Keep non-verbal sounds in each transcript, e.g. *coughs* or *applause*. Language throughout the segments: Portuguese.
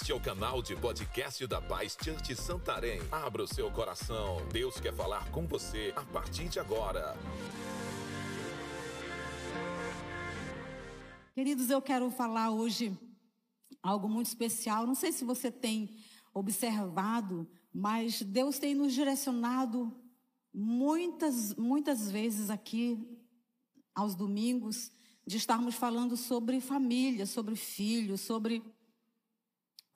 Este é o canal de podcast da Paz Church Santarém. Abra o seu coração. Deus quer falar com você a partir de agora. Queridos, eu quero falar hoje algo muito especial. Não sei se você tem observado, mas Deus tem nos direcionado muitas, muitas vezes aqui aos domingos de estarmos falando sobre família, sobre filhos, sobre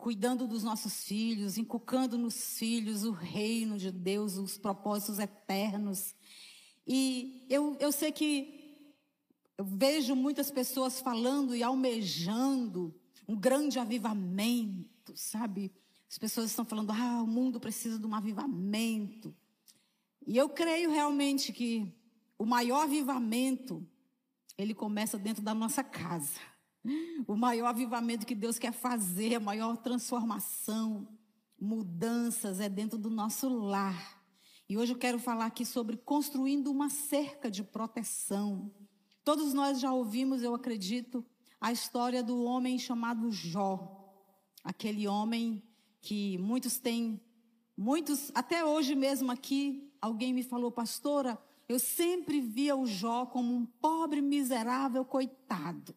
cuidando dos nossos filhos, inculcando nos filhos o reino de Deus, os propósitos eternos. E eu, eu sei que eu vejo muitas pessoas falando e almejando um grande avivamento, sabe? As pessoas estão falando, ah, o mundo precisa de um avivamento. E eu creio realmente que o maior avivamento, ele começa dentro da nossa casa. O maior avivamento que Deus quer fazer, a maior transformação, mudanças é dentro do nosso lar. E hoje eu quero falar aqui sobre construindo uma cerca de proteção. Todos nós já ouvimos, eu acredito, a história do homem chamado Jó. Aquele homem que muitos têm, muitos, até hoje mesmo aqui, alguém me falou, pastora, eu sempre via o Jó como um pobre, miserável coitado.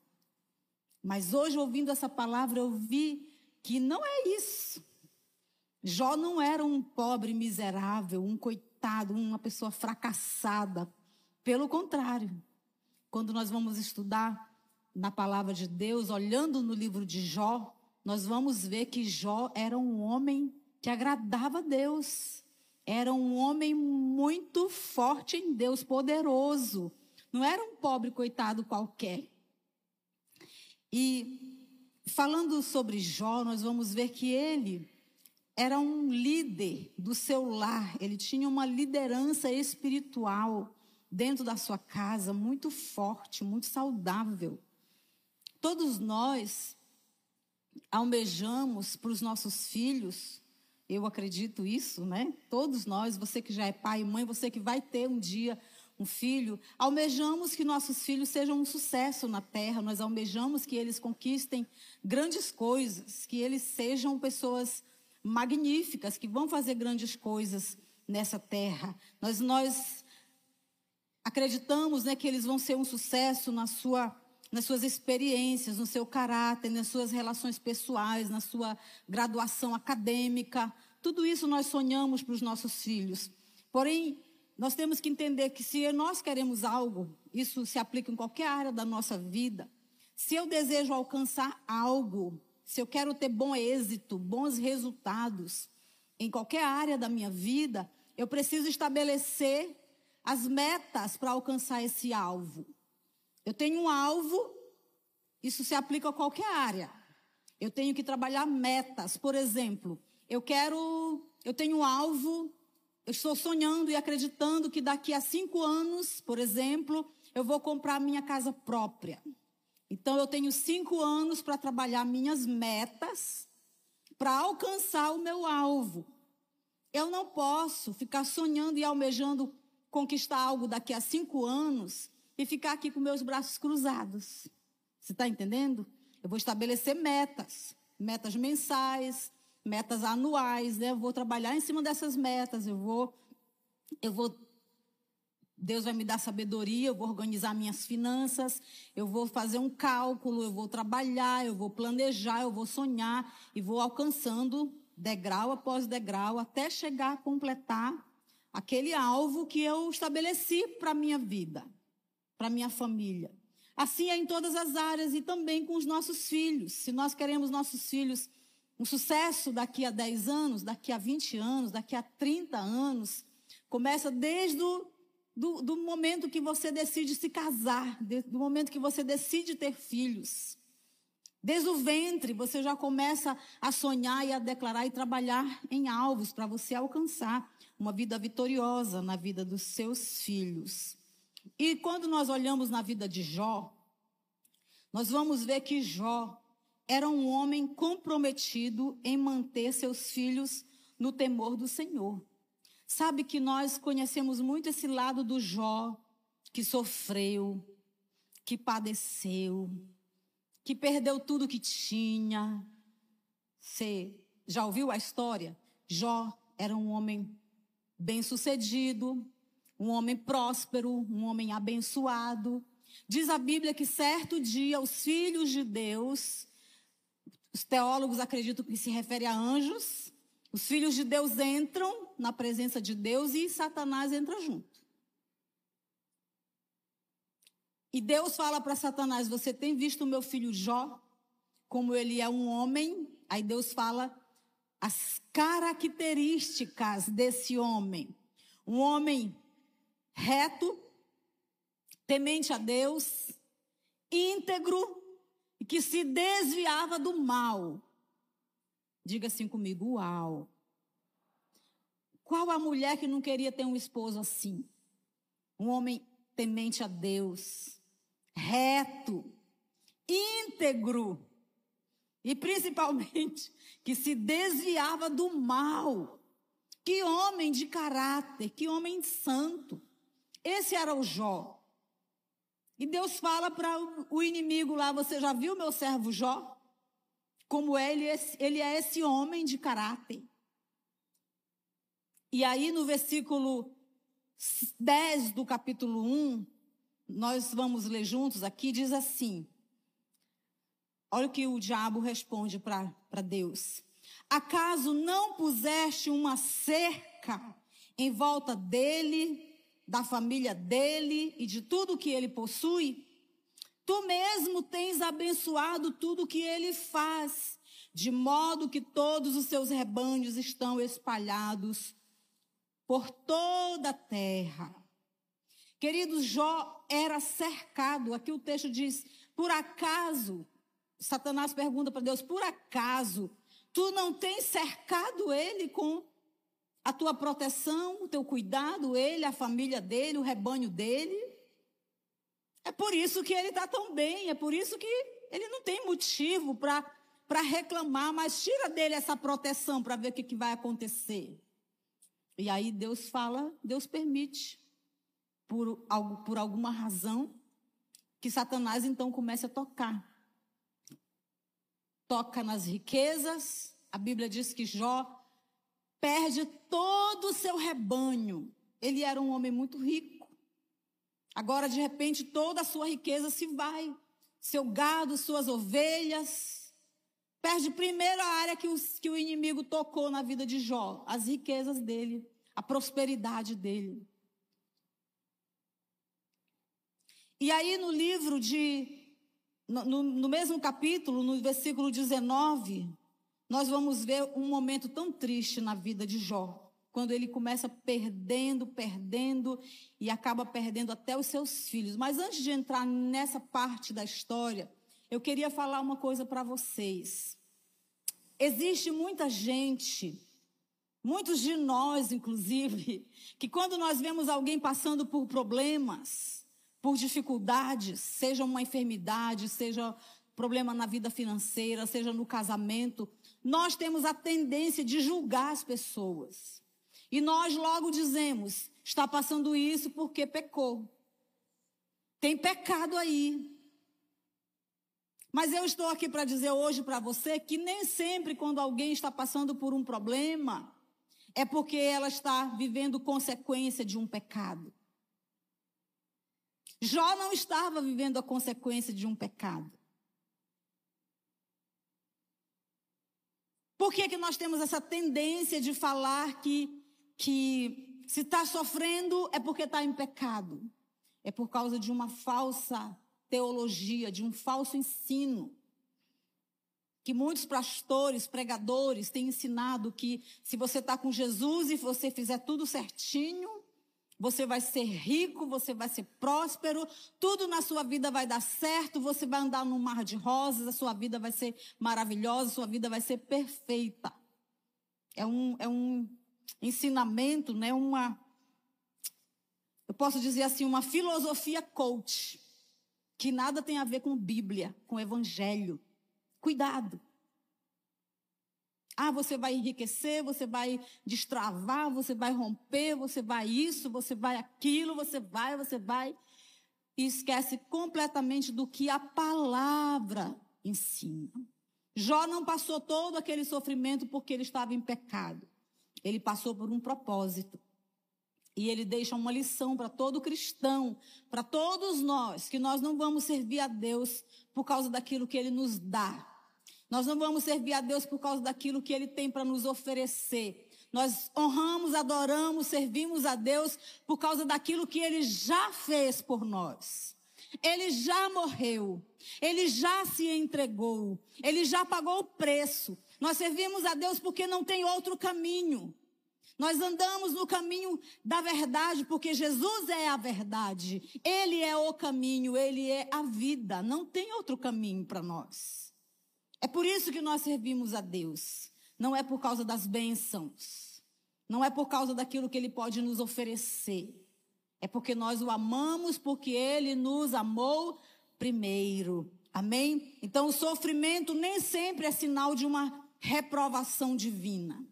Mas hoje, ouvindo essa palavra, eu vi que não é isso. Jó não era um pobre miserável, um coitado, uma pessoa fracassada. Pelo contrário, quando nós vamos estudar na palavra de Deus, olhando no livro de Jó, nós vamos ver que Jó era um homem que agradava a Deus. Era um homem muito forte em Deus, poderoso. Não era um pobre coitado qualquer. E falando sobre Jó, nós vamos ver que ele era um líder do seu lar, ele tinha uma liderança espiritual dentro da sua casa muito forte, muito saudável. Todos nós almejamos para os nossos filhos, eu acredito isso, né? Todos nós, você que já é pai e mãe, você que vai ter um dia um filho, almejamos que nossos filhos sejam um sucesso na terra, nós almejamos que eles conquistem grandes coisas, que eles sejam pessoas magníficas, que vão fazer grandes coisas nessa terra. Nós, nós acreditamos né, que eles vão ser um sucesso na sua, nas suas experiências, no seu caráter, nas suas relações pessoais, na sua graduação acadêmica. Tudo isso nós sonhamos para os nossos filhos. Porém, nós temos que entender que se nós queremos algo, isso se aplica em qualquer área da nossa vida. Se eu desejo alcançar algo, se eu quero ter bom êxito, bons resultados em qualquer área da minha vida, eu preciso estabelecer as metas para alcançar esse alvo. Eu tenho um alvo, isso se aplica a qualquer área. Eu tenho que trabalhar metas. Por exemplo, eu quero, eu tenho um alvo eu estou sonhando e acreditando que daqui a cinco anos, por exemplo, eu vou comprar minha casa própria. Então eu tenho cinco anos para trabalhar minhas metas para alcançar o meu alvo. Eu não posso ficar sonhando e almejando conquistar algo daqui a cinco anos e ficar aqui com meus braços cruzados. Você está entendendo? Eu vou estabelecer metas, metas mensais, metas anuais, né? Eu vou trabalhar em cima dessas metas, eu vou eu vou Deus vai me dar sabedoria, eu vou organizar minhas finanças, eu vou fazer um cálculo, eu vou trabalhar, eu vou planejar, eu vou sonhar e vou alcançando degrau após degrau até chegar a completar aquele alvo que eu estabeleci para minha vida, para minha família. Assim é em todas as áreas e também com os nossos filhos. Se nós queremos nossos filhos um sucesso daqui a 10 anos, daqui a 20 anos, daqui a 30 anos, começa desde o do, do momento que você decide se casar, do momento que você decide ter filhos. Desde o ventre, você já começa a sonhar e a declarar e trabalhar em alvos para você alcançar uma vida vitoriosa na vida dos seus filhos. E quando nós olhamos na vida de Jó, nós vamos ver que Jó era um homem comprometido em manter seus filhos no temor do Senhor. Sabe que nós conhecemos muito esse lado do Jó, que sofreu, que padeceu, que perdeu tudo que tinha, Você já ouviu a história? Jó era um homem bem-sucedido, um homem próspero, um homem abençoado. Diz a Bíblia que certo dia os filhos de Deus, os teólogos acreditam que se refere a anjos, os filhos de Deus entram na presença de Deus e Satanás entra junto. E Deus fala para Satanás: Você tem visto o meu filho Jó? Como ele é um homem. Aí Deus fala as características desse homem. Um homem reto, temente a Deus, íntegro que se desviava do mal. Diga assim comigo: Uau! Qual a mulher que não queria ter um esposo assim? Um homem temente a Deus, reto, íntegro e principalmente *laughs* que se desviava do mal. Que homem de caráter, que homem santo. Esse era o Jó. E Deus fala para o inimigo lá: Você já viu meu servo Jó? Como ele, ele é esse homem de caráter. E aí no versículo 10 do capítulo 1, nós vamos ler juntos aqui, diz assim: Olha o que o diabo responde para Deus. Acaso não puseste uma cerca em volta dele, da família dele e de tudo que ele possui? Tu mesmo tens abençoado tudo que ele faz, de modo que todos os seus rebanhos estão espalhados por toda a terra. Queridos, Jó era cercado, aqui o texto diz, por acaso Satanás pergunta para Deus: por acaso tu não tens cercado ele com a tua proteção, o teu cuidado, ele, a família dele, o rebanho dele? É por isso que ele está tão bem, é por isso que ele não tem motivo para reclamar, mas tira dele essa proteção para ver o que, que vai acontecer. E aí Deus fala, Deus permite, por, por alguma razão, que Satanás então comece a tocar toca nas riquezas. A Bíblia diz que Jó perde todo o seu rebanho. Ele era um homem muito rico. Agora, de repente, toda a sua riqueza se vai. Seu gado, suas ovelhas. Perde primeiro a área que, os, que o inimigo tocou na vida de Jó, as riquezas dele, a prosperidade dele. E aí, no livro de no, no, mesmo capítulo, no versículo 19, nós vamos ver um momento tão triste na vida de Jó. Quando ele começa perdendo, perdendo e acaba perdendo até os seus filhos. Mas antes de entrar nessa parte da história, eu queria falar uma coisa para vocês. Existe muita gente, muitos de nós, inclusive, *laughs* que quando nós vemos alguém passando por problemas, por dificuldades, seja uma enfermidade, seja problema na vida financeira, seja no casamento, nós temos a tendência de julgar as pessoas. E nós logo dizemos: está passando isso porque pecou. Tem pecado aí. Mas eu estou aqui para dizer hoje para você que nem sempre, quando alguém está passando por um problema, é porque ela está vivendo consequência de um pecado. Jó não estava vivendo a consequência de um pecado. Por que, que nós temos essa tendência de falar que, que se está sofrendo é porque está em pecado? É por causa de uma falsa teologia, de um falso ensino. Que muitos pastores, pregadores têm ensinado que se você está com Jesus e você fizer tudo certinho, você vai ser rico, você vai ser próspero, tudo na sua vida vai dar certo, você vai andar num mar de rosas, a sua vida vai ser maravilhosa, a sua vida vai ser perfeita. É um, é um ensinamento, né? uma, eu posso dizer assim, uma filosofia coach, que nada tem a ver com Bíblia, com Evangelho. Cuidado. Ah, você vai enriquecer, você vai destravar, você vai romper, você vai isso, você vai aquilo, você vai, você vai. E esquece completamente do que a palavra ensina. Jó não passou todo aquele sofrimento porque ele estava em pecado. Ele passou por um propósito. E ele deixa uma lição para todo cristão, para todos nós, que nós não vamos servir a Deus por causa daquilo que ele nos dá. Nós não vamos servir a Deus por causa daquilo que ele tem para nos oferecer. Nós honramos, adoramos, servimos a Deus por causa daquilo que ele já fez por nós. Ele já morreu. Ele já se entregou. Ele já pagou o preço. Nós servimos a Deus porque não tem outro caminho. Nós andamos no caminho da verdade porque Jesus é a verdade. Ele é o caminho, ele é a vida. Não tem outro caminho para nós. É por isso que nós servimos a Deus. Não é por causa das bênçãos. Não é por causa daquilo que ele pode nos oferecer. É porque nós o amamos, porque ele nos amou primeiro. Amém? Então, o sofrimento nem sempre é sinal de uma reprovação divina.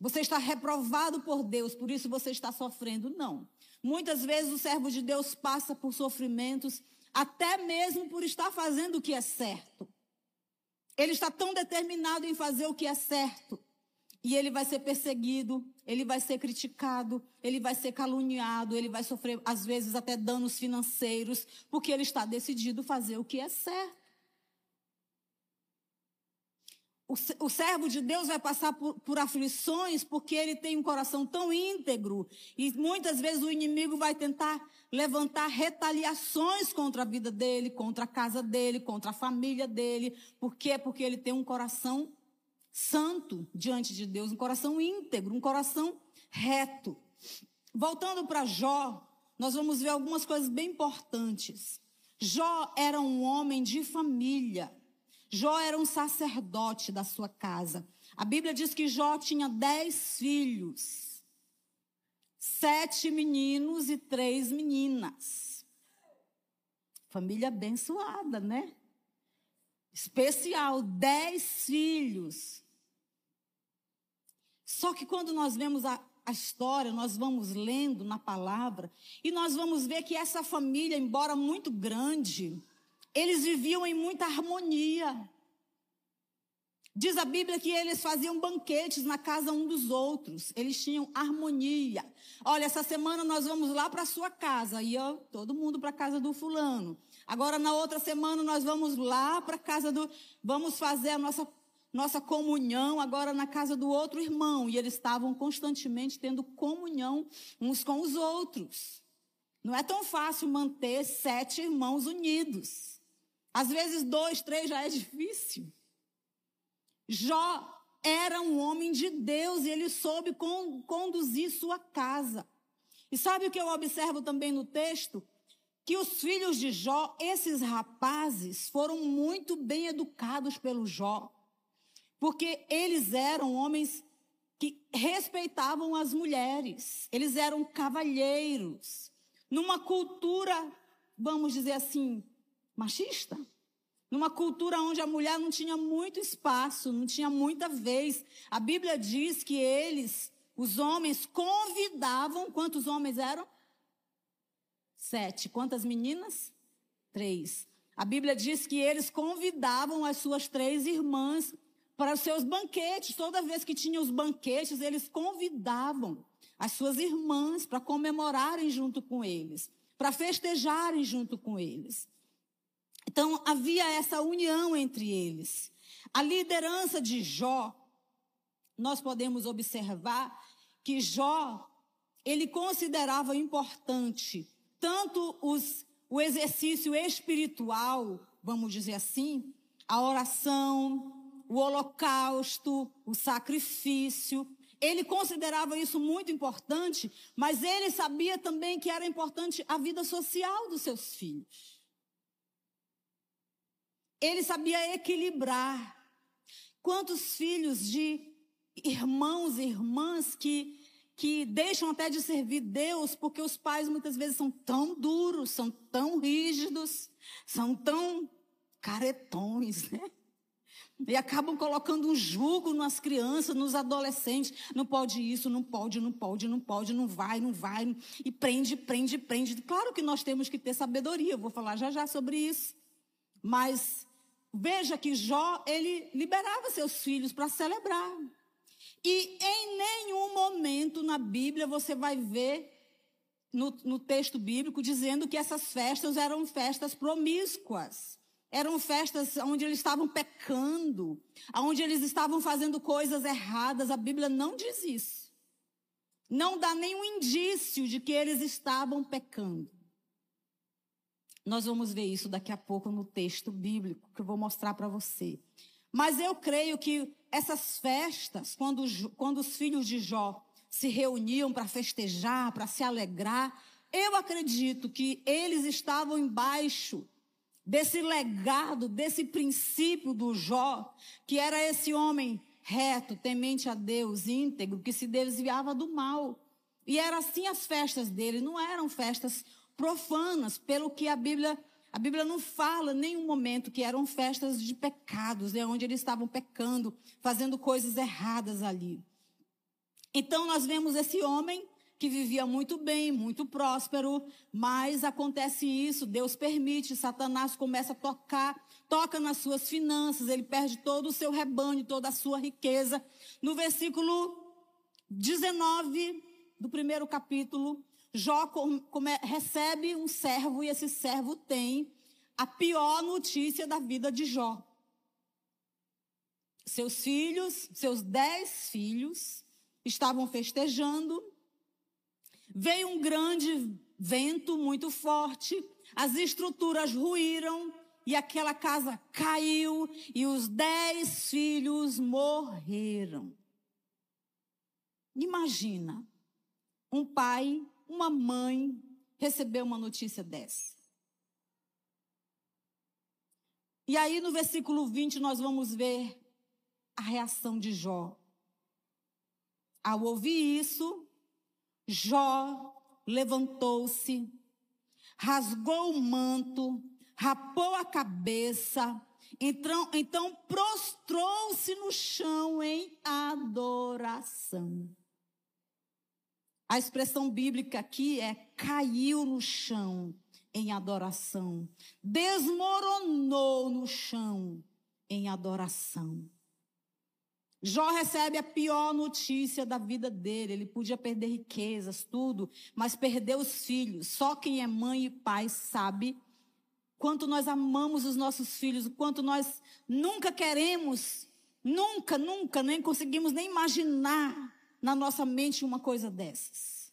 Você está reprovado por Deus, por isso você está sofrendo. Não. Muitas vezes o servo de Deus passa por sofrimentos, até mesmo por estar fazendo o que é certo. Ele está tão determinado em fazer o que é certo e ele vai ser perseguido, ele vai ser criticado, ele vai ser caluniado, ele vai sofrer, às vezes, até danos financeiros, porque ele está decidido fazer o que é certo. O, servo de Deus vai passar por, por aflições porque ele tem um coração tão íntegro e muitas vezes o inimigo vai tentar levantar retaliações contra a vida dele, contra a casa dele, contra a família dele. Por quê? Porque ele tem um coração santo diante de Deus, um coração íntegro, um coração reto. Voltando para Jó, nós vamos ver algumas coisas bem importantes. Jó era um homem de família. Jó era um sacerdote da sua casa. A Bíblia diz que Jó tinha dez filhos, sete meninos e três meninas. Família abençoada, né? Especial, dez filhos. Só que quando nós vemos a, a história, nós vamos lendo na palavra, e nós vamos ver que essa família, embora muito grande, eles viviam em muita harmonia. Diz a Bíblia que eles faziam banquetes na casa um dos outros. Eles tinham harmonia. Olha, essa semana nós vamos lá para a sua casa. Ia todo mundo para a casa do fulano. Agora, na outra semana, nós vamos lá para a casa do. Vamos fazer a nossa nossa comunhão agora na casa do outro irmão. E eles estavam constantemente tendo comunhão uns com os outros. Não é tão fácil manter sete irmãos unidos. Às vezes, dois, três já é difícil. Jó era um homem de Deus e ele soube con conduzir sua casa. E sabe o que eu observo também no texto? Que os filhos de Jó, esses rapazes, foram muito bem educados pelo Jó. Porque eles eram homens que respeitavam as mulheres, eles eram cavalheiros, numa cultura, vamos dizer assim, machista. Numa cultura onde a mulher não tinha muito espaço, não tinha muita vez. A Bíblia diz que eles, os homens, convidavam. Quantos homens eram? Sete. Quantas meninas? Três. A Bíblia diz que eles convidavam as suas três irmãs para os seus banquetes. Toda vez que tinha os banquetes, eles convidavam as suas irmãs para comemorarem junto com eles, para festejarem junto com eles. Então havia essa união entre eles. A liderança de Jó, nós podemos observar que Jó, ele considerava importante tanto os, o exercício espiritual, vamos dizer assim, a oração, o holocausto, o sacrifício. Ele considerava isso muito importante, mas ele sabia também que era importante a vida social dos seus filhos. Ele sabia equilibrar. Quantos filhos de irmãos e irmãs que, que deixam até de servir Deus porque os pais muitas vezes são tão duros, são tão rígidos, são tão caretões, né? E acabam colocando um jugo nas crianças, nos adolescentes. Não pode isso, não pode, não pode, não pode, não vai, não vai. E prende, prende, prende. Claro que nós temos que ter sabedoria, eu vou falar já já sobre isso. Mas veja que Jó, ele liberava seus filhos para celebrar. E em nenhum momento na Bíblia você vai ver, no, no texto bíblico, dizendo que essas festas eram festas promíscuas. Eram festas onde eles estavam pecando, onde eles estavam fazendo coisas erradas. A Bíblia não diz isso. Não dá nenhum indício de que eles estavam pecando. Nós vamos ver isso daqui a pouco no texto bíblico que eu vou mostrar para você. Mas eu creio que essas festas, quando, quando os filhos de Jó se reuniam para festejar, para se alegrar, eu acredito que eles estavam embaixo desse legado, desse princípio do Jó, que era esse homem reto, temente a Deus, íntegro, que se desviava do mal. E era assim as festas dele, não eram festas profanas, pelo que a Bíblia, a Bíblia não fala em nenhum momento que eram festas de pecados, né, onde eles estavam pecando, fazendo coisas erradas ali. Então nós vemos esse homem que vivia muito bem, muito próspero, mas acontece isso, Deus permite, Satanás começa a tocar, toca nas suas finanças, ele perde todo o seu rebanho, toda a sua riqueza. No versículo 19 do primeiro capítulo, Jó recebe um servo e esse servo tem a pior notícia da vida de Jó. Seus filhos, seus dez filhos, estavam festejando. Veio um grande vento muito forte, as estruturas ruíram e aquela casa caiu e os dez filhos morreram. Imagina um pai uma mãe recebeu uma notícia dessa? E aí no versículo 20 nós vamos ver a reação de Jó. Ao ouvir isso, Jó levantou-se, rasgou o manto, rapou a cabeça, então, então prostrou-se no chão em adoração. A expressão bíblica aqui é caiu no chão em adoração, desmoronou no chão em adoração. Jó recebe a pior notícia da vida dele. Ele podia perder riquezas, tudo, mas perdeu os filhos. Só quem é mãe e pai sabe quanto nós amamos os nossos filhos, o quanto nós nunca queremos, nunca, nunca, nem conseguimos nem imaginar na nossa mente uma coisa dessas.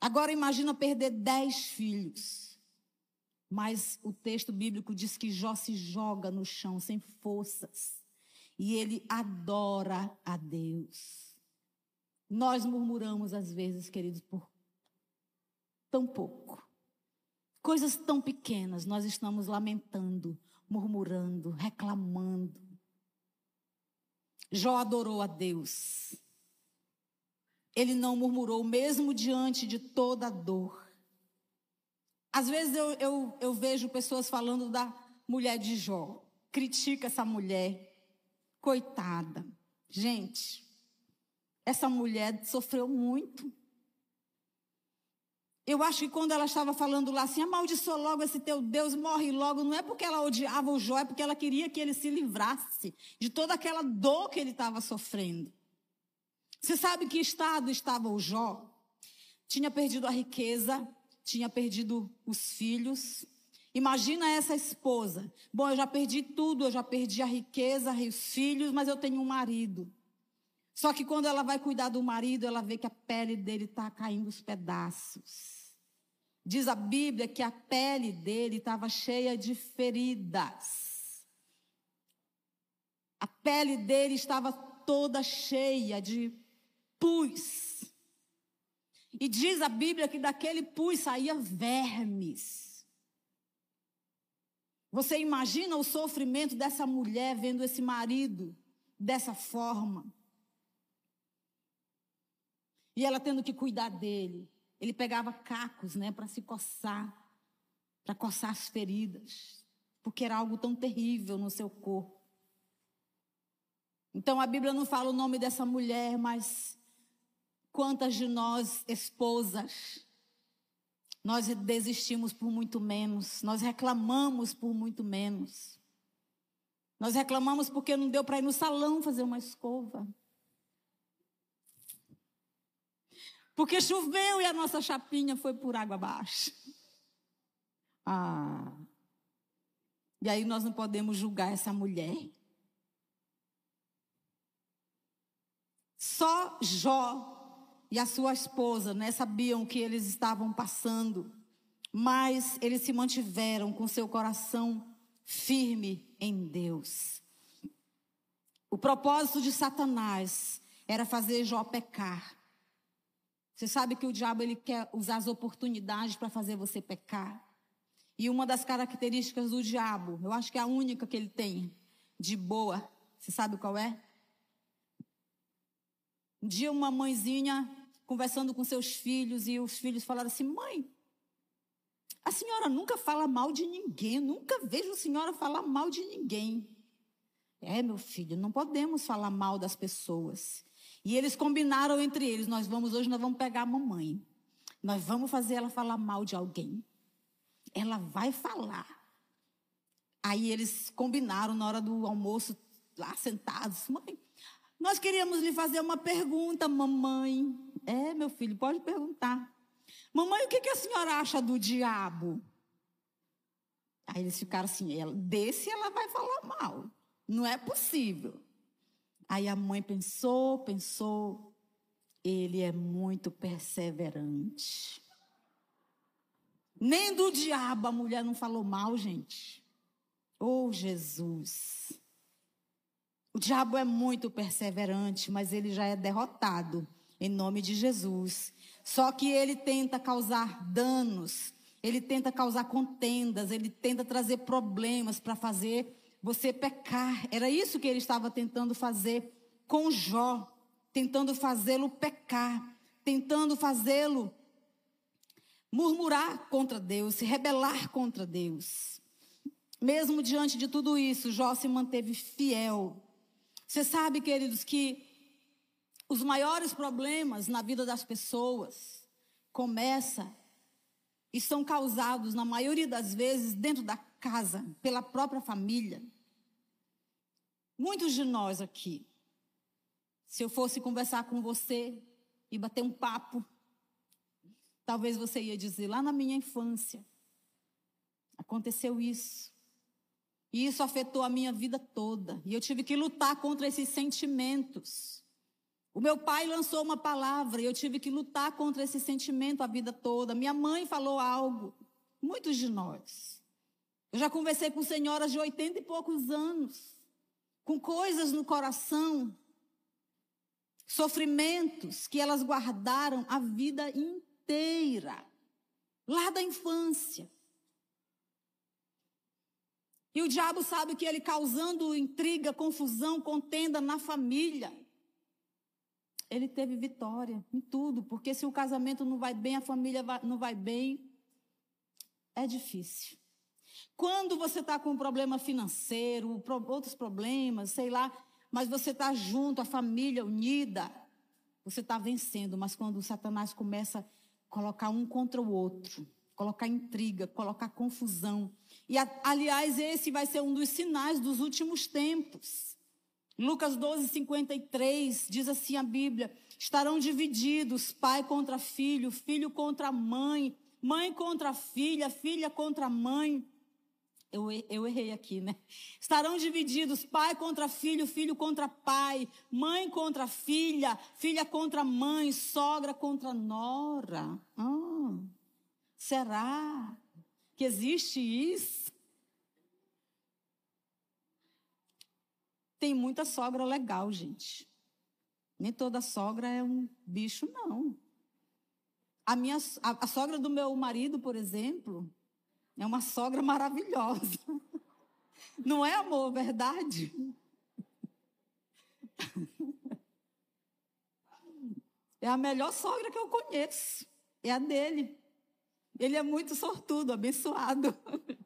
Agora imagina perder dez filhos. Mas o texto bíblico diz que Jó se joga no chão sem forças. E ele adora a Deus. Nós murmuramos às vezes, queridos, por tão pouco. Coisas tão pequenas, nós estamos lamentando, murmurando, reclamando. Jó adorou a Deus. Ele não murmurou, mesmo diante de toda a dor. Às vezes eu, eu, eu vejo pessoas falando da mulher de Jó. Critica essa mulher. Coitada. Gente, essa mulher sofreu muito. Eu acho que quando ela estava falando lá assim, amaldiçoa logo esse teu Deus, morre logo, não é porque ela odiava o Jó, é porque ela queria que ele se livrasse de toda aquela dor que ele estava sofrendo. Você sabe que estado estava o Jó? Tinha perdido a riqueza, tinha perdido os filhos. Imagina essa esposa. Bom, eu já perdi tudo, eu já perdi a riqueza, os filhos, mas eu tenho um marido. Só que quando ela vai cuidar do marido, ela vê que a pele dele está caindo os pedaços. Diz a Bíblia que a pele dele estava cheia de feridas. A pele dele estava toda cheia de pus. E diz a Bíblia que daquele pus saía vermes. Você imagina o sofrimento dessa mulher vendo esse marido dessa forma? E ela tendo que cuidar dele. Ele pegava cacos, né, para se coçar, para coçar as feridas, porque era algo tão terrível no seu corpo. Então a Bíblia não fala o nome dessa mulher, mas Quantas de nós, esposas, nós desistimos por muito menos, nós reclamamos por muito menos. Nós reclamamos porque não deu para ir no salão fazer uma escova. Porque choveu e a nossa chapinha foi por água abaixo. Ah. E aí nós não podemos julgar essa mulher. Só Jó e a sua esposa né, sabiam o que eles estavam passando, mas eles se mantiveram com seu coração firme em Deus. O propósito de Satanás era fazer Jó pecar. Você sabe que o diabo ele quer usar as oportunidades para fazer você pecar. E uma das características do diabo, eu acho que é a única que ele tem de boa, você sabe qual é? Um dia uma mãezinha conversando com seus filhos e os filhos falaram assim: "Mãe, a senhora nunca fala mal de ninguém, nunca vejo a senhora falar mal de ninguém. É, meu filho, não podemos falar mal das pessoas. E eles combinaram entre eles: nós vamos hoje, nós vamos pegar a mamãe. Nós vamos fazer ela falar mal de alguém. Ela vai falar. Aí eles combinaram na hora do almoço, lá sentados. Mãe, nós queríamos lhe fazer uma pergunta, mamãe. É, meu filho, pode perguntar. Mamãe, o que, que a senhora acha do diabo? Aí eles ficaram assim, ela, desse ela vai falar mal. Não é possível. Aí a mãe pensou, pensou. Ele é muito perseverante. Nem do diabo a mulher não falou mal, gente. Oh, Jesus. O diabo é muito perseverante, mas ele já é derrotado em nome de Jesus. Só que ele tenta causar danos, ele tenta causar contendas, ele tenta trazer problemas para fazer você pecar. Era isso que ele estava tentando fazer com Jó, tentando fazê-lo pecar, tentando fazê-lo murmurar contra Deus, se rebelar contra Deus. Mesmo diante de tudo isso, Jó se manteve fiel. Você sabe, queridos, que os maiores problemas na vida das pessoas começam e são causados, na maioria das vezes, dentro da casa, pela própria família. Muitos de nós aqui, se eu fosse conversar com você e bater um papo, talvez você ia dizer: lá na minha infância, aconteceu isso. E isso afetou a minha vida toda. E eu tive que lutar contra esses sentimentos. O meu pai lançou uma palavra e eu tive que lutar contra esse sentimento a vida toda. Minha mãe falou algo. Muitos de nós. Eu já conversei com senhoras de 80 e poucos anos, com coisas no coração, sofrimentos que elas guardaram a vida inteira, lá da infância. E o diabo sabe que ele causando intriga, confusão, contenda na família, ele teve vitória em tudo, porque se o casamento não vai bem, a família não vai bem, é difícil. Quando você está com um problema financeiro, outros problemas, sei lá, mas você está junto, a família unida, você está vencendo. Mas quando o Satanás começa a colocar um contra o outro, colocar intriga, colocar confusão. E, aliás, esse vai ser um dos sinais dos últimos tempos. Lucas 12, 53 diz assim a Bíblia: estarão divididos pai contra filho, filho contra mãe, mãe contra filha, filha contra mãe. Eu, eu errei aqui, né? Estarão divididos pai contra filho, filho contra pai, mãe contra filha, filha contra mãe, sogra contra nora. Ah, será que existe isso? Tem muita sogra legal, gente. Nem toda sogra é um bicho, não. A, minha, a, a sogra do meu marido, por exemplo, é uma sogra *laughs* maravilhosa. Não é amor, verdade? É a melhor sogra que eu conheço. É a dele. Ele é muito sortudo, abençoado. *laughs*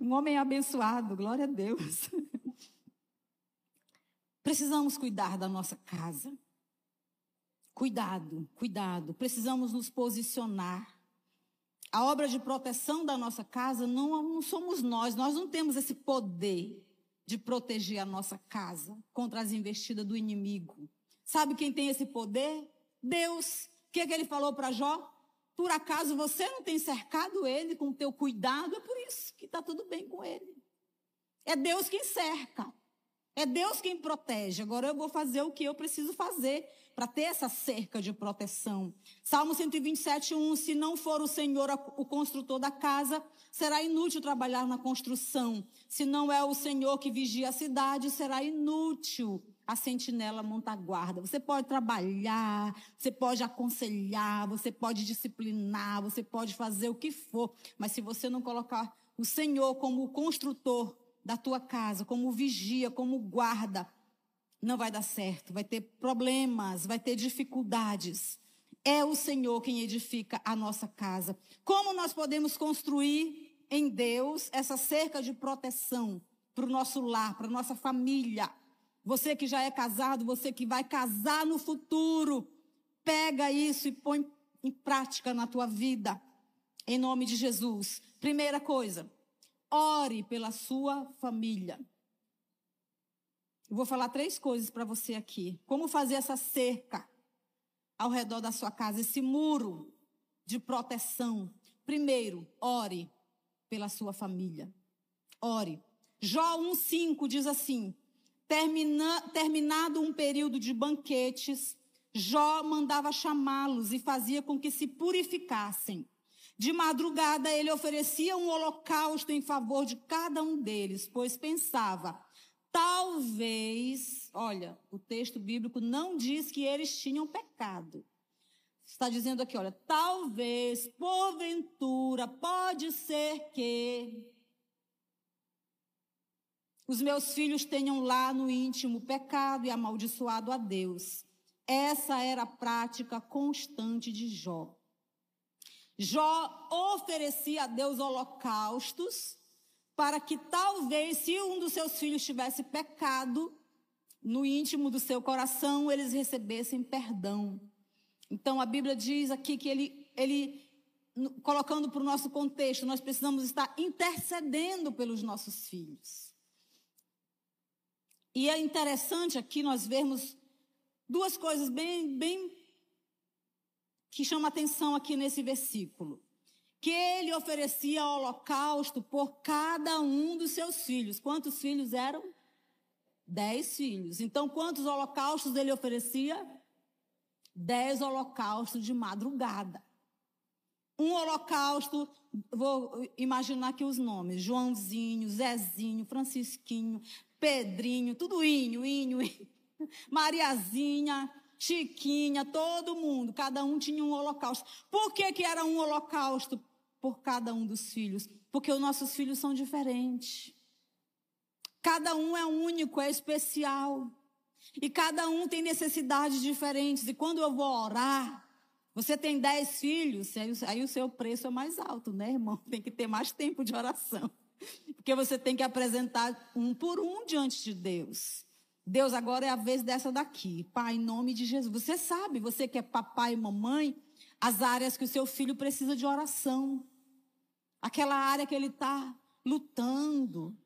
Um homem abençoado, glória a Deus. Precisamos cuidar da nossa casa. Cuidado, cuidado. Precisamos nos posicionar. A obra de proteção da nossa casa não, não somos nós, nós não temos esse poder. de proteger a nossa casa contra as investidas do inimigo. Sabe quem tem esse poder? Deus. O que, é que ele falou para Jó? Por acaso você não tem cercado ele com o teu cuidado? É por isso que está tudo bem com ele. É Deus quem cerca. É Deus quem protege. Agora eu vou fazer o que eu preciso fazer para ter essa cerca de proteção. Salmo 127, 1. Se não for o Senhor o construtor da casa, será inútil trabalhar na construção. Se não é o Senhor que vigia a cidade, será inútil a sentinela montar guarda. Você pode trabalhar, você pode aconselhar, você pode disciplinar, você pode fazer o que for, mas se você não colocar o Senhor como o construtor da tua casa, como vigia, como guarda, não vai dar certo, vai ter problemas, vai ter dificuldades. É o Senhor quem edifica a nossa casa. Como nós podemos construir em Deus essa cerca de proteção para o nosso lar, para a nossa família? Você que já é casado, você que vai casar no futuro, pega isso e põe em prática na tua vida. Em nome de Jesus. Primeira coisa, ore pela sua família. Eu vou falar três coisas para você aqui. Como fazer essa cerca ao redor da sua casa, esse muro de proteção. Primeiro, ore pela sua família. Ore. Jó 1,5 diz assim: Termina, terminado um período de banquetes, Jó mandava chamá-los e fazia com que se purificassem. De madrugada ele oferecia um holocausto em favor de cada um deles, pois pensava: talvez, olha, o texto bíblico não diz que eles tinham pecado. Está dizendo aqui, olha, talvez, porventura, pode ser que os meus filhos tenham lá no íntimo pecado e amaldiçoado a Deus. Essa era a prática constante de Jó. Jó oferecia a Deus holocaustos para que talvez, se um dos seus filhos tivesse pecado, no íntimo do seu coração, eles recebessem perdão. Então a Bíblia diz aqui que ele, ele colocando para o nosso contexto, nós precisamos estar intercedendo pelos nossos filhos. E é interessante aqui nós vermos duas coisas bem, bem que chamam atenção aqui nesse versículo. Que ele oferecia holocausto por cada um dos seus filhos. Quantos filhos eram? Dez filhos. Então, quantos holocaustos ele oferecia? Dez holocaustos de madrugada. Um holocausto, vou imaginar aqui os nomes: Joãozinho, Zezinho, Francisquinho, Pedrinho, tudo inho, inho, inho. Mariazinha, Chiquinha, todo mundo, cada um tinha um holocausto. Por que, que era um holocausto por cada um dos filhos? Porque os nossos filhos são diferentes. Cada um é único, é especial. E cada um tem necessidades diferentes. E quando eu vou orar, você tem dez filhos, aí o seu preço é mais alto, né, irmão? Tem que ter mais tempo de oração. Porque você tem que apresentar um por um diante de Deus. Deus, agora é a vez dessa daqui. Pai, em nome de Jesus. Você sabe, você que é papai e mamãe, as áreas que o seu filho precisa de oração. Aquela área que ele está lutando.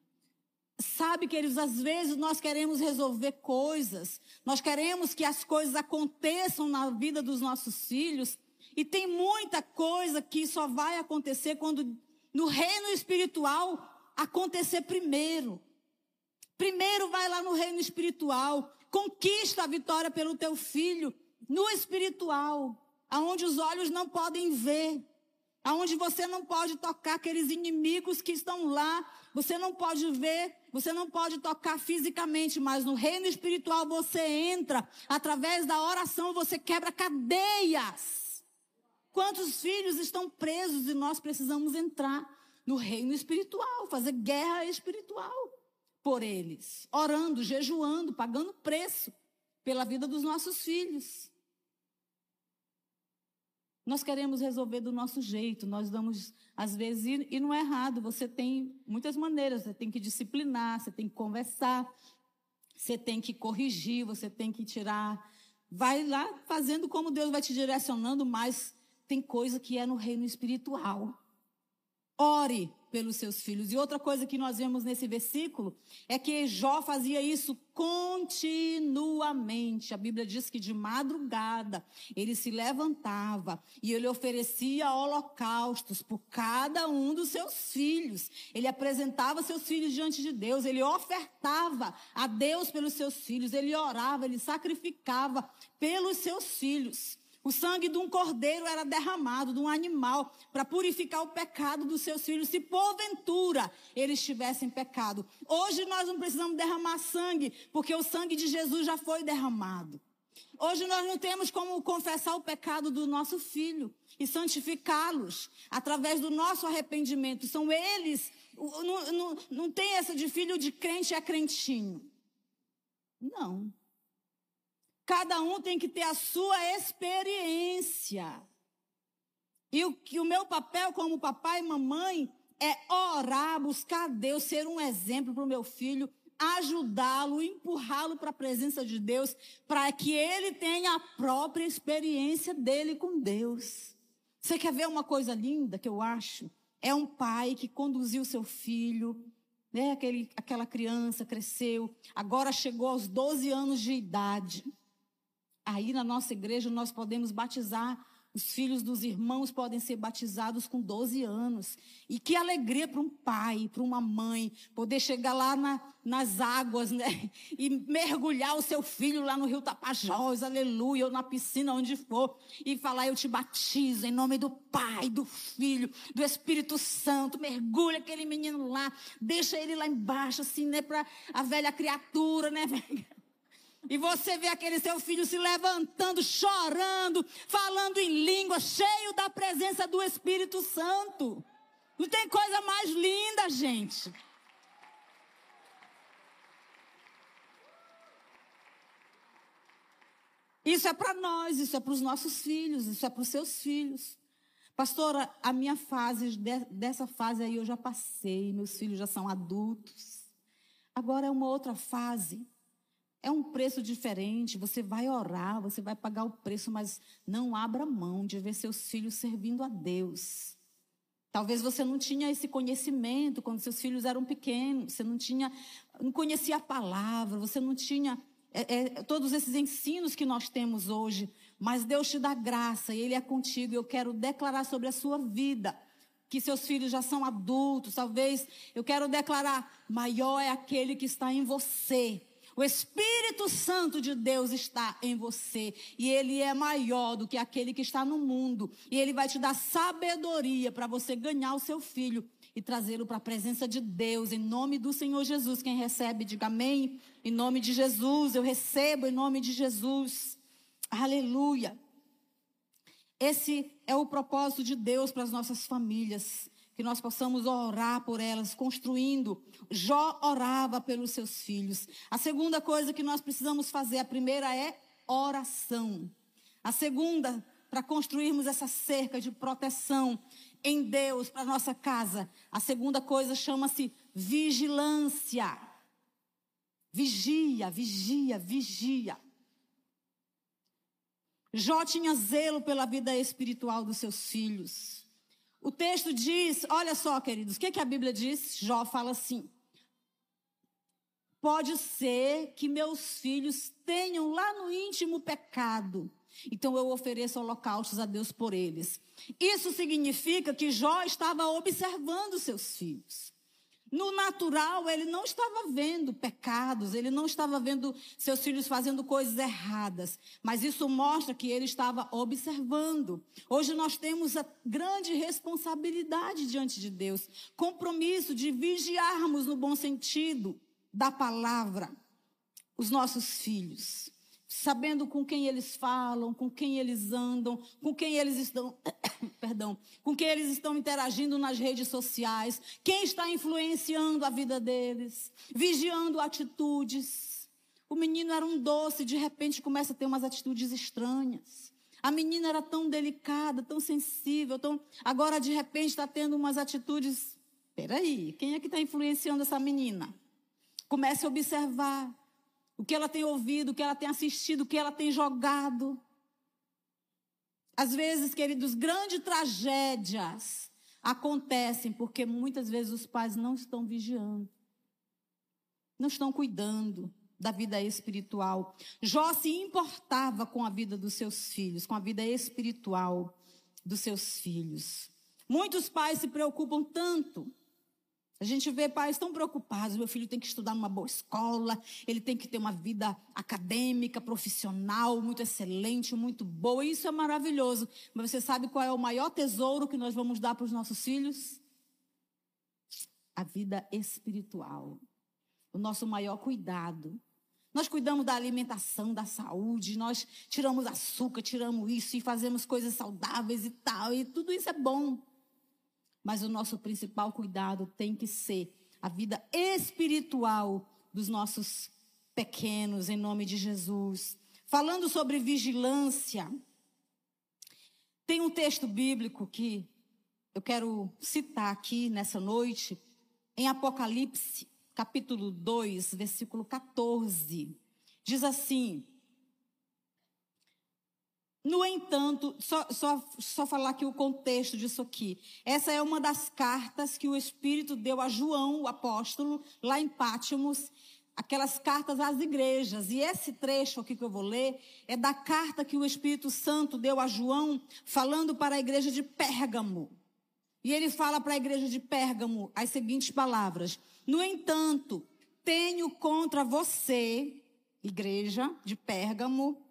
Sabe, queridos, às vezes nós queremos resolver coisas, nós queremos que as coisas aconteçam na vida dos nossos filhos, e tem muita coisa que só vai acontecer quando no reino espiritual acontecer primeiro. Primeiro vai lá no reino espiritual, conquista a vitória pelo teu filho no espiritual, aonde os olhos não podem ver, aonde você não pode tocar aqueles inimigos que estão lá, você não pode ver, você não pode tocar fisicamente, mas no reino espiritual você entra, através da oração você quebra cadeias. Quantos filhos estão presos e nós precisamos entrar no reino espiritual, fazer guerra espiritual por eles, orando, jejuando, pagando preço pela vida dos nossos filhos. Nós queremos resolver do nosso jeito, nós damos, às vezes, e não é errado, você tem muitas maneiras, você tem que disciplinar, você tem que conversar, você tem que corrigir, você tem que tirar. Vai lá fazendo como Deus vai te direcionando, mas tem coisa que é no reino espiritual. Ore pelos seus filhos. E outra coisa que nós vemos nesse versículo é que Jó fazia isso continuamente. A Bíblia diz que de madrugada ele se levantava e ele oferecia holocaustos por cada um dos seus filhos. Ele apresentava seus filhos diante de Deus, ele ofertava a Deus pelos seus filhos, ele orava, ele sacrificava pelos seus filhos. O sangue de um cordeiro era derramado, de um animal, para purificar o pecado dos seus filhos, se porventura eles tivessem pecado. Hoje nós não precisamos derramar sangue, porque o sangue de Jesus já foi derramado. Hoje nós não temos como confessar o pecado do nosso filho e santificá-los através do nosso arrependimento. São eles, não, não, não tem essa de filho de crente a crentinho. Não. Cada um tem que ter a sua experiência. E o, que o meu papel como papai e mamãe é orar, buscar Deus, ser um exemplo para o meu filho, ajudá-lo, empurrá-lo para a presença de Deus, para que ele tenha a própria experiência dele com Deus. Você quer ver uma coisa linda que eu acho? É um pai que conduziu seu filho, né? Aquele, aquela criança cresceu, agora chegou aos 12 anos de idade. Aí na nossa igreja nós podemos batizar, os filhos dos irmãos podem ser batizados com 12 anos. E que alegria para um pai, para uma mãe, poder chegar lá na, nas águas, né? *laughs* E mergulhar o seu filho lá no rio Tapajós, aleluia, ou na piscina, onde for, e falar: Eu te batizo em nome do Pai, do Filho, do Espírito Santo. Mergulha aquele menino lá, deixa ele lá embaixo, assim, né? Para a velha criatura, né? *laughs* E você vê aquele seu filho se levantando, chorando, falando em língua, cheio da presença do Espírito Santo. Não tem coisa mais linda, gente. Isso é para nós, isso é para os nossos filhos, isso é para os seus filhos. Pastora, a minha fase, dessa fase aí eu já passei, meus filhos já são adultos. Agora é uma outra fase. É um preço diferente, você vai orar, você vai pagar o preço, mas não abra mão de ver seus filhos servindo a Deus. Talvez você não tinha esse conhecimento quando seus filhos eram pequenos, você não tinha, não conhecia a palavra, você não tinha é, é, todos esses ensinos que nós temos hoje, mas Deus te dá graça e Ele é contigo. Eu quero declarar sobre a sua vida que seus filhos já são adultos. Talvez eu quero declarar: maior é aquele que está em você o Espírito Santo de Deus está em você e ele é maior do que aquele que está no mundo. E ele vai te dar sabedoria para você ganhar o seu filho e trazê-lo para a presença de Deus, em nome do Senhor Jesus. Quem recebe, diga amém. Em nome de Jesus, eu recebo em nome de Jesus. Aleluia. Esse é o propósito de Deus para as nossas famílias que nós possamos orar por elas, construindo. Jó orava pelos seus filhos. A segunda coisa que nós precisamos fazer, a primeira é oração. A segunda, para construirmos essa cerca de proteção em Deus para nossa casa, a segunda coisa chama-se vigilância. Vigia, vigia, vigia. Jó tinha zelo pela vida espiritual dos seus filhos. O texto diz, olha só, queridos, o que, que a Bíblia diz? Jó fala assim: Pode ser que meus filhos tenham lá no íntimo pecado, então eu ofereço holocaustos a Deus por eles. Isso significa que Jó estava observando seus filhos. No natural, ele não estava vendo pecados, ele não estava vendo seus filhos fazendo coisas erradas, mas isso mostra que ele estava observando. Hoje nós temos a grande responsabilidade diante de Deus, compromisso de vigiarmos no bom sentido da palavra os nossos filhos sabendo com quem eles falam, com quem eles andam, com quem eles estão, *coughs* perdão, com quem eles estão interagindo nas redes sociais, quem está influenciando a vida deles, vigiando atitudes. O menino era um doce, de repente começa a ter umas atitudes estranhas. A menina era tão delicada, tão sensível, tão... agora de repente está tendo umas atitudes. Peraí, quem é que está influenciando essa menina? Comece a observar o que ela tem ouvido, o que ela tem assistido, o que ela tem jogado. Às vezes, queridos, grandes tragédias acontecem porque muitas vezes os pais não estão vigiando, não estão cuidando da vida espiritual. Jó se importava com a vida dos seus filhos, com a vida espiritual dos seus filhos. Muitos pais se preocupam tanto. A gente vê pais tão preocupados: meu filho tem que estudar numa boa escola, ele tem que ter uma vida acadêmica, profissional, muito excelente, muito boa. Isso é maravilhoso. Mas você sabe qual é o maior tesouro que nós vamos dar para os nossos filhos? A vida espiritual. O nosso maior cuidado. Nós cuidamos da alimentação, da saúde, nós tiramos açúcar, tiramos isso e fazemos coisas saudáveis e tal, e tudo isso é bom. Mas o nosso principal cuidado tem que ser a vida espiritual dos nossos pequenos, em nome de Jesus. Falando sobre vigilância, tem um texto bíblico que eu quero citar aqui nessa noite, em Apocalipse, capítulo 2, versículo 14. Diz assim: no entanto, só, só, só falar aqui o contexto disso aqui. Essa é uma das cartas que o Espírito deu a João, o apóstolo, lá em Pátimos, aquelas cartas às igrejas. E esse trecho aqui que eu vou ler é da carta que o Espírito Santo deu a João, falando para a igreja de Pérgamo. E ele fala para a igreja de Pérgamo as seguintes palavras: No entanto, tenho contra você, igreja de Pérgamo,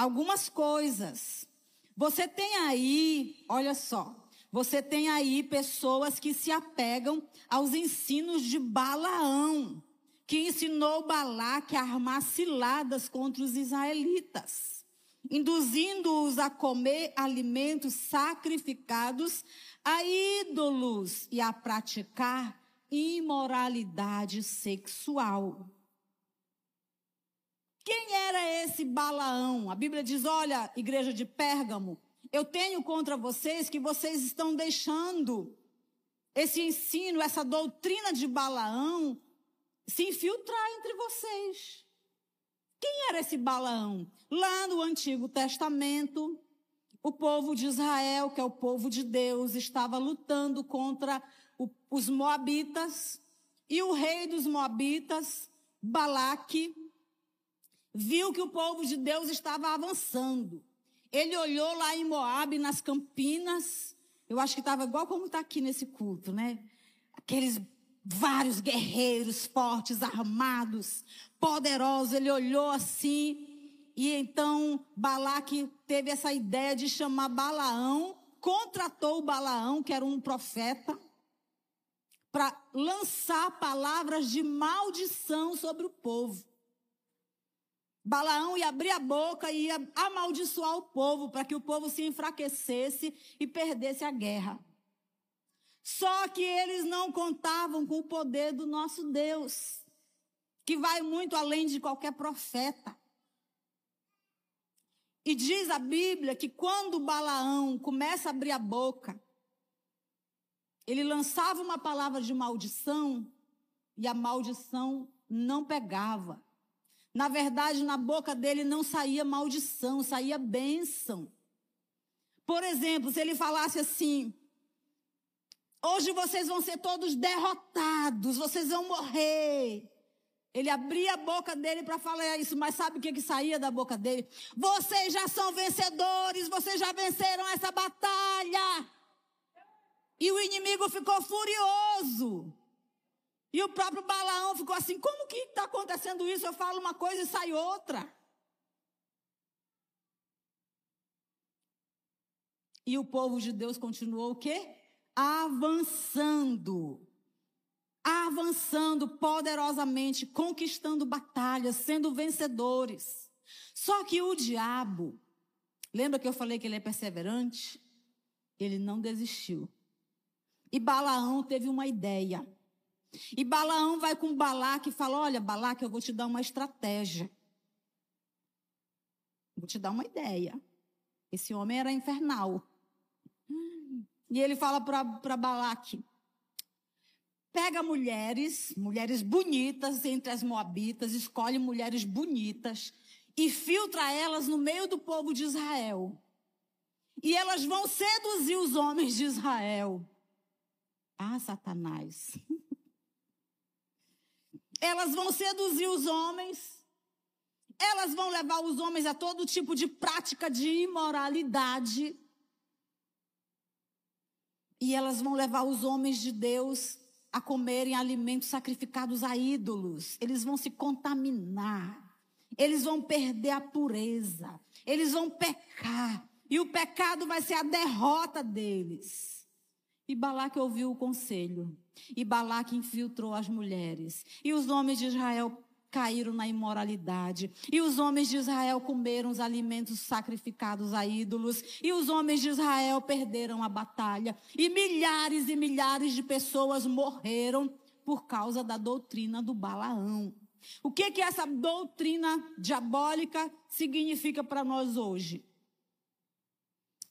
algumas coisas. Você tem aí, olha só, você tem aí pessoas que se apegam aos ensinos de Balaão, que ensinou Balaque a armar ciladas contra os israelitas, induzindo-os a comer alimentos sacrificados a ídolos e a praticar imoralidade sexual. Quem era esse Balaão? A Bíblia diz: olha, igreja de Pérgamo, eu tenho contra vocês que vocês estão deixando esse ensino, essa doutrina de Balaão se infiltrar entre vocês. Quem era esse Balaão? Lá no Antigo Testamento, o povo de Israel, que é o povo de Deus, estava lutando contra o, os Moabitas, e o rei dos Moabitas, Balaque, viu que o povo de Deus estava avançando. Ele olhou lá em Moabe, nas campinas. Eu acho que estava igual como está aqui nesse culto, né? Aqueles vários guerreiros fortes, armados, poderosos. Ele olhou assim. E então Balaque teve essa ideia de chamar Balaão, contratou Balaão, que era um profeta, para lançar palavras de maldição sobre o povo. Balaão ia abrir a boca e ia amaldiçoar o povo para que o povo se enfraquecesse e perdesse a guerra. Só que eles não contavam com o poder do nosso Deus, que vai muito além de qualquer profeta. E diz a Bíblia que quando Balaão começa a abrir a boca, ele lançava uma palavra de maldição e a maldição não pegava. Na verdade, na boca dele não saía maldição, saía bênção. Por exemplo, se ele falasse assim: Hoje vocês vão ser todos derrotados, vocês vão morrer. Ele abria a boca dele para falar isso, mas sabe o que, que saía da boca dele? Vocês já são vencedores, vocês já venceram essa batalha. E o inimigo ficou furioso. E o próprio Balaão ficou assim: como que está acontecendo isso? Eu falo uma coisa e sai outra. E o povo de Deus continuou o quê? Avançando. Avançando poderosamente, conquistando batalhas, sendo vencedores. Só que o diabo, lembra que eu falei que ele é perseverante? Ele não desistiu. E Balaão teve uma ideia. E Balaão vai com Balaque e fala: Olha, Balaque, eu vou te dar uma estratégia. Vou te dar uma ideia. Esse homem era infernal. E ele fala para Balaque: Pega mulheres, mulheres bonitas entre as moabitas, escolhe mulheres bonitas e filtra elas no meio do povo de Israel. E elas vão seduzir os homens de Israel. Ah, Satanás. Elas vão seduzir os homens. Elas vão levar os homens a todo tipo de prática de imoralidade. E elas vão levar os homens de Deus a comerem alimentos sacrificados a ídolos. Eles vão se contaminar. Eles vão perder a pureza. Eles vão pecar. E o pecado vai ser a derrota deles. E Balaque ouviu o conselho. E Balaque infiltrou as mulheres. E os homens de Israel caíram na imoralidade. E os homens de Israel comeram os alimentos sacrificados a ídolos. E os homens de Israel perderam a batalha. E milhares e milhares de pessoas morreram por causa da doutrina do Balaão. O que que essa doutrina diabólica significa para nós hoje?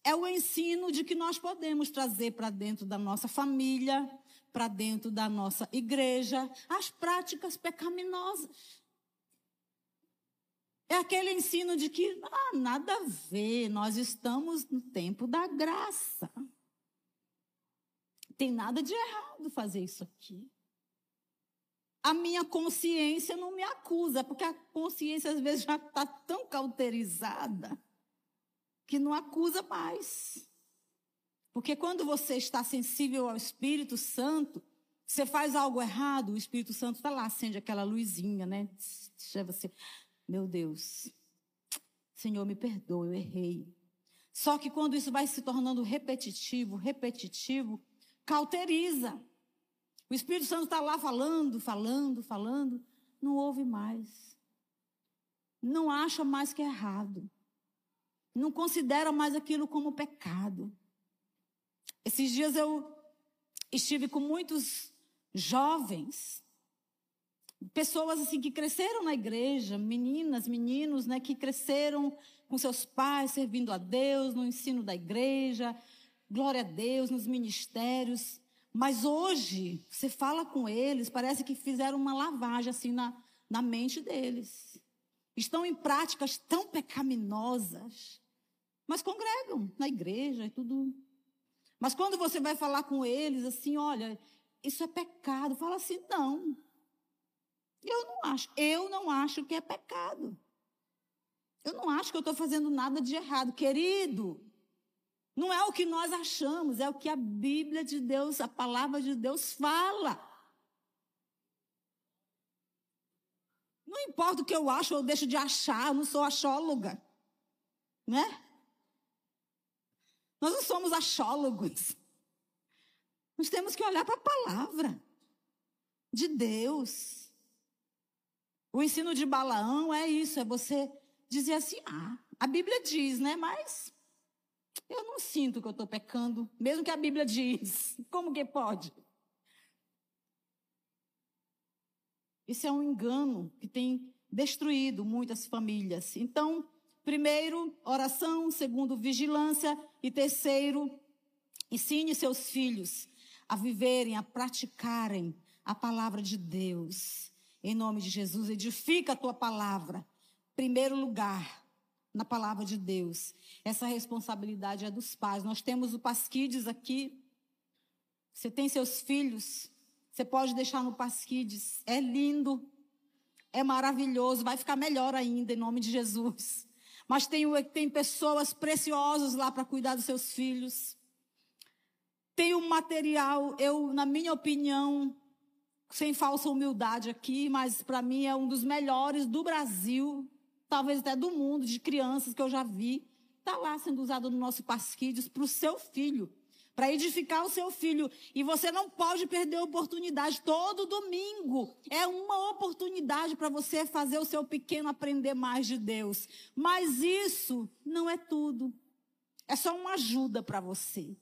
É o ensino de que nós podemos trazer para dentro da nossa família, para dentro da nossa igreja as práticas pecaminosas. É aquele ensino de que ah, nada a ver, nós estamos no tempo da graça. Tem nada de errado fazer isso aqui. A minha consciência não me acusa, porque a consciência às vezes já está tão cauterizada que não acusa mais. Porque quando você está sensível ao Espírito Santo, você faz algo errado, o Espírito Santo está lá, acende aquela luzinha, né? Você, meu Deus, Senhor, me perdoe, eu errei. Só que quando isso vai se tornando repetitivo, repetitivo, cauteriza. O Espírito Santo está lá falando, falando, falando, não ouve mais. Não acha mais que é errado. Não considera mais aquilo como pecado. Esses dias eu estive com muitos jovens, pessoas assim que cresceram na igreja, meninas, meninos, né, que cresceram com seus pais, servindo a Deus no ensino da igreja, glória a Deus nos ministérios. Mas hoje, você fala com eles, parece que fizeram uma lavagem assim na, na mente deles. Estão em práticas tão pecaminosas, mas congregam na igreja e tudo mas quando você vai falar com eles assim, olha, isso é pecado, fala assim, não. Eu não acho, eu não acho que é pecado. Eu não acho que eu estou fazendo nada de errado, querido. Não é o que nós achamos, é o que a Bíblia de Deus, a palavra de Deus fala. Não importa o que eu acho ou deixo de achar, eu não sou achóloga. Né? Nós não somos achólogos. Nós temos que olhar para a palavra de Deus. O ensino de Balaão é isso, é você dizer assim, ah, a Bíblia diz, né? Mas eu não sinto que eu estou pecando, mesmo que a Bíblia diz. *laughs* Como que pode? Isso é um engano que tem destruído muitas famílias. Então, Primeiro, oração. Segundo, vigilância. E terceiro, ensine seus filhos a viverem, a praticarem a palavra de Deus. Em nome de Jesus, edifica a tua palavra. Primeiro lugar, na palavra de Deus. Essa responsabilidade é dos pais. Nós temos o Pasquides aqui. Você tem seus filhos, você pode deixar no Pasquides. É lindo, é maravilhoso, vai ficar melhor ainda em nome de Jesus mas tem, tem pessoas preciosas lá para cuidar dos seus filhos. Tem um material, eu, na minha opinião, sem falsa humildade aqui, mas para mim é um dos melhores do Brasil, talvez até do mundo, de crianças que eu já vi. Está lá sendo usado no nosso Pasquides para o seu filho para edificar o seu filho. E você não pode perder a oportunidade. Todo domingo é uma oportunidade para você fazer o seu pequeno aprender mais de Deus. Mas isso não é tudo. É só uma ajuda para você.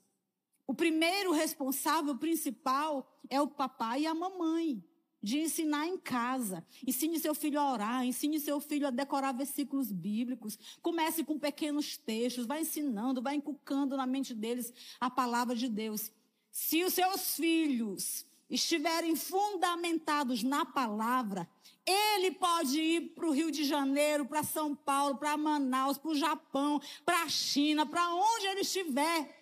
O primeiro responsável principal é o papai e a mamãe de ensinar em casa. Ensine seu filho a orar, ensine seu filho a decorar versículos bíblicos. Comece com pequenos textos, vai ensinando, vai inculcando na mente deles a palavra de Deus. Se os seus filhos estiverem fundamentados na palavra, ele pode ir para o Rio de Janeiro, para São Paulo, para Manaus, para o Japão, para a China, para onde ele estiver.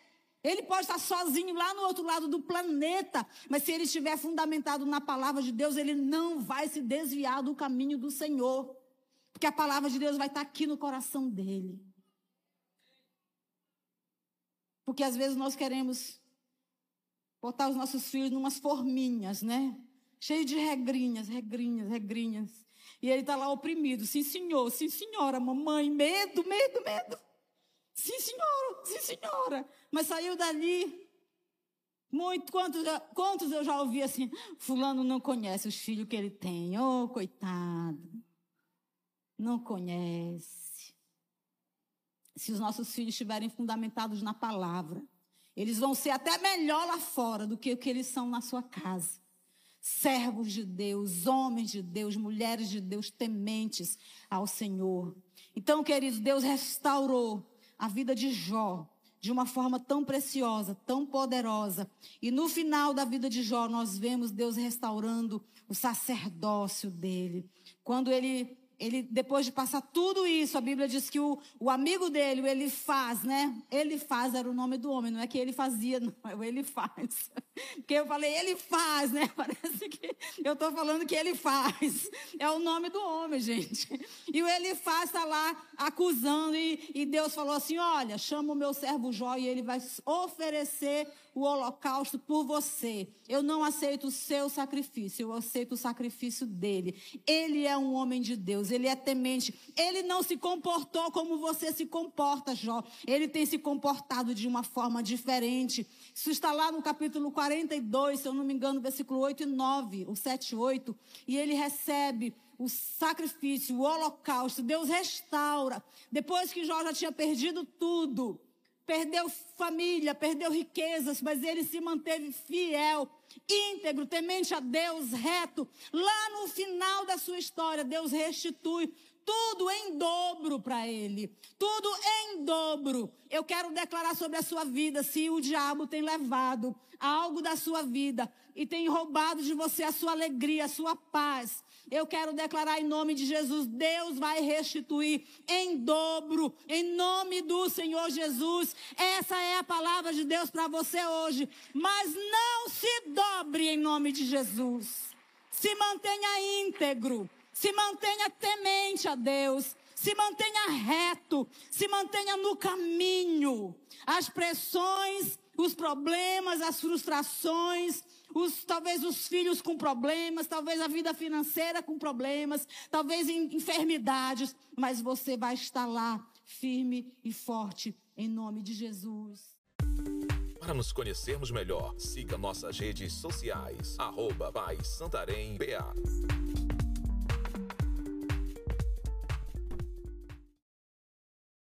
Ele pode estar sozinho lá no outro lado do planeta, mas se ele estiver fundamentado na palavra de Deus, ele não vai se desviar do caminho do Senhor. Porque a palavra de Deus vai estar aqui no coração dele. Porque às vezes nós queremos botar os nossos filhos numas forminhas, né? Cheio de regrinhas, regrinhas, regrinhas. E ele está lá oprimido. Sim, senhor, sim, senhora, mamãe, medo, medo, medo. Sim, senhora, sim, senhora. Mas saiu dali. Muito, quantos, quantos eu já ouvi assim? Fulano não conhece os filhos que ele tem. Oh, coitado. Não conhece. Se os nossos filhos estiverem fundamentados na palavra, eles vão ser até melhor lá fora do que o que eles são na sua casa. Servos de Deus, homens de Deus, mulheres de Deus, tementes ao Senhor. Então, queridos, Deus restaurou a vida de Jó de uma forma tão preciosa, tão poderosa. E no final da vida de Jó, nós vemos Deus restaurando o sacerdócio dele. Quando ele ele, depois de passar tudo isso, a Bíblia diz que o, o amigo dele, o ele faz, né? Ele faz era o nome do homem, não é que ele fazia, *laughs* não, é o ele faz. Porque eu falei, ele faz, né? *laughs* Parece que eu estou falando que ele faz. É o nome do homem, gente. E o ele faz está lá acusando, e, e Deus falou assim: olha, chama o meu servo Jó e ele vai oferecer o holocausto por você. Eu não aceito o seu sacrifício, eu aceito o sacrifício dele. Ele é um homem de Deus, ele é temente. Ele não se comportou como você se comporta, Jó. Ele tem se comportado de uma forma diferente. Isso está lá no capítulo 42, se eu não me engano, versículo 8 e 9, o 7 e 8. E ele recebe o sacrifício, o holocausto. Deus restaura. Depois que Jó já tinha perdido tudo perdeu família, perdeu riquezas, mas ele se manteve fiel, íntegro, temente a Deus, reto. Lá no final da sua história, Deus restitui tudo em dobro para ele. Tudo em dobro. Eu quero declarar sobre a sua vida se o diabo tem levado algo da sua vida e tem roubado de você a sua alegria, a sua paz. Eu quero declarar em nome de Jesus, Deus vai restituir em dobro, em nome do Senhor Jesus. Essa é a palavra de Deus para você hoje. Mas não se dobre em nome de Jesus. Se mantenha íntegro, se mantenha temente a Deus se mantenha reto, se mantenha no caminho. As pressões, os problemas, as frustrações, os, talvez os filhos com problemas, talvez a vida financeira com problemas, talvez enfermidades, mas você vai estar lá firme e forte em nome de Jesus. Para nos conhecermos melhor, siga nossas redes sociais, arroba Santarém BA.